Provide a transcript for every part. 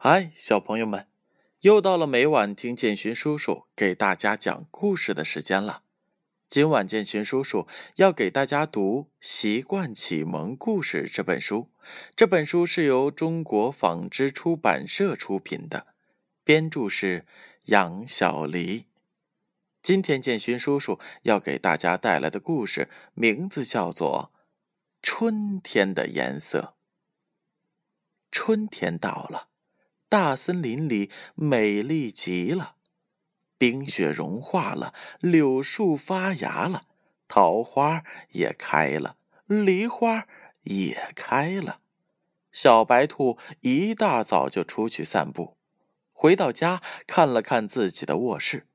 嗨，小朋友们，又到了每晚听建勋叔叔给大家讲故事的时间了。今晚建勋叔叔要给大家读《习惯启蒙故事》这本书。这本书是由中国纺织出版社出品的，编著是杨小黎。今天建勋叔叔要给大家带来的故事名字叫做《春天的颜色》。春天到了。大森林里美丽极了，冰雪融化了，柳树发芽了，桃花也开了，梨花也开了。小白兔一大早就出去散步，回到家看了看自己的卧室，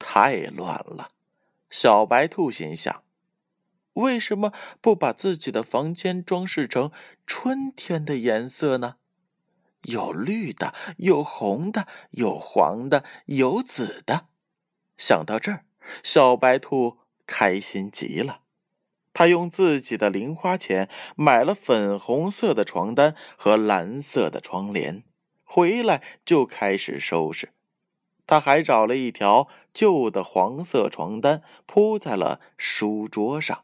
太乱了。小白兔心想：为什么不把自己的房间装饰成春天的颜色呢？有绿的，有红的，有黄的，有紫的。想到这儿，小白兔开心极了。他用自己的零花钱买了粉红色的床单和蓝色的窗帘，回来就开始收拾。他还找了一条旧的黄色床单铺在了书桌上。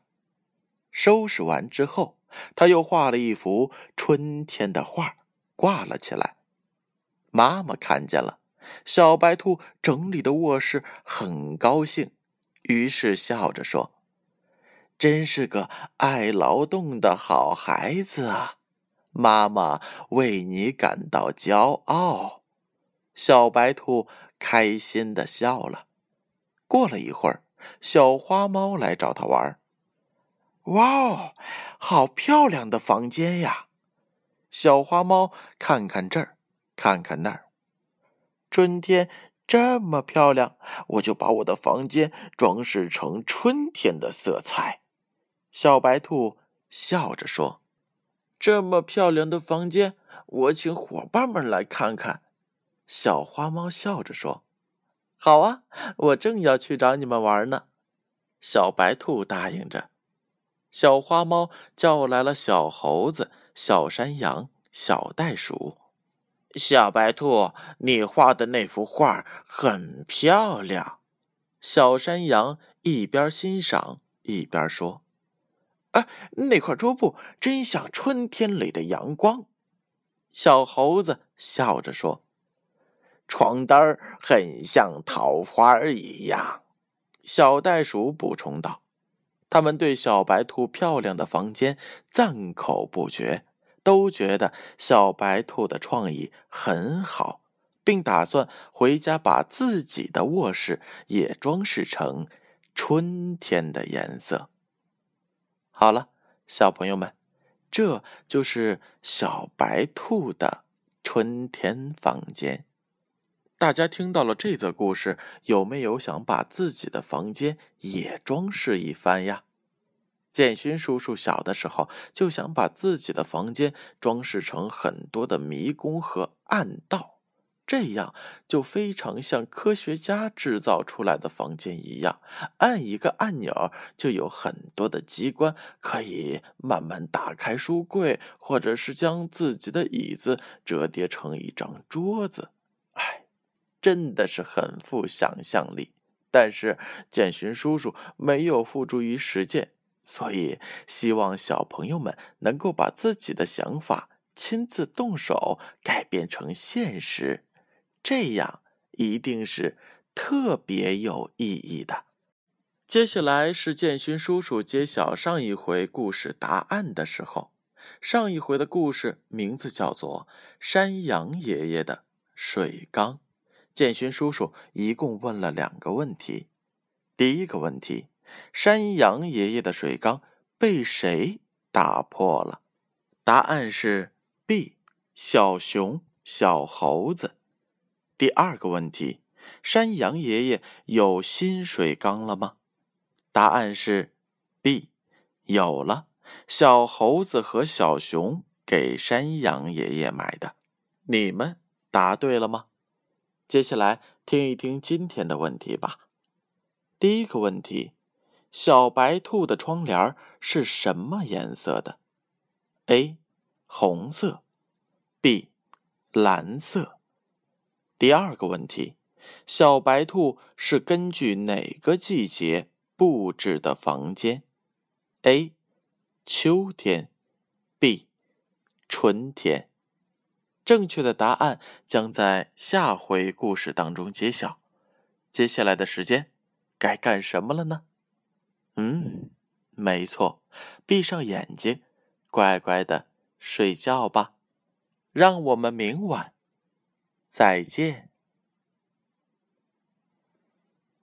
收拾完之后，他又画了一幅春天的画。挂了起来，妈妈看见了，小白兔整理的卧室很高兴，于是笑着说：“真是个爱劳动的好孩子啊，妈妈为你感到骄傲。”小白兔开心的笑了。过了一会儿，小花猫来找他玩。哇哦，好漂亮的房间呀！小花猫看看这儿，看看那儿。春天这么漂亮，我就把我的房间装饰成春天的色彩。小白兔笑着说：“这么漂亮的房间，我请伙伴们来看看。”小花猫笑着说：“好啊，我正要去找你们玩呢。”小白兔答应着。小花猫叫来了小猴子。小山羊、小袋鼠、小白兔，你画的那幅画很漂亮。小山羊一边欣赏一边说：“哎，那块桌布真像春天里的阳光。”小猴子笑着说：“床单很像桃花一样。”小袋鼠补充道。他们对小白兔漂亮的房间赞口不绝，都觉得小白兔的创意很好，并打算回家把自己的卧室也装饰成春天的颜色。好了，小朋友们，这就是小白兔的春天房间。大家听到了这则故事，有没有想把自己的房间也装饰一番呀？建勋叔叔小的时候就想把自己的房间装饰成很多的迷宫和暗道，这样就非常像科学家制造出来的房间一样，按一个按钮就有很多的机关，可以慢慢打开书柜，或者是将自己的椅子折叠成一张桌子。真的是很富想象力，但是建勋叔叔没有付诸于实践，所以希望小朋友们能够把自己的想法亲自动手改变成现实，这样一定是特别有意义的。接下来是建勋叔叔揭晓上一回故事答案的时候，上一回的故事名字叫做《山羊爷爷的水缸》。建勋叔叔一共问了两个问题。第一个问题：山羊爷爷的水缸被谁打破了？答案是 B，小熊、小猴子。第二个问题：山羊爷爷有新水缸了吗？答案是 B，有了。小猴子和小熊给山羊爷爷买的。你们答对了吗？接下来听一听今天的问题吧。第一个问题：小白兔的窗帘是什么颜色的？A. 红色，B. 蓝色。第二个问题，小白兔是根据哪个季节布置的房间？A. 秋天，B. 春天。正确的答案将在下回故事当中揭晓。接下来的时间该干什么了呢？嗯，没错，闭上眼睛，乖乖的睡觉吧。让我们明晚再见。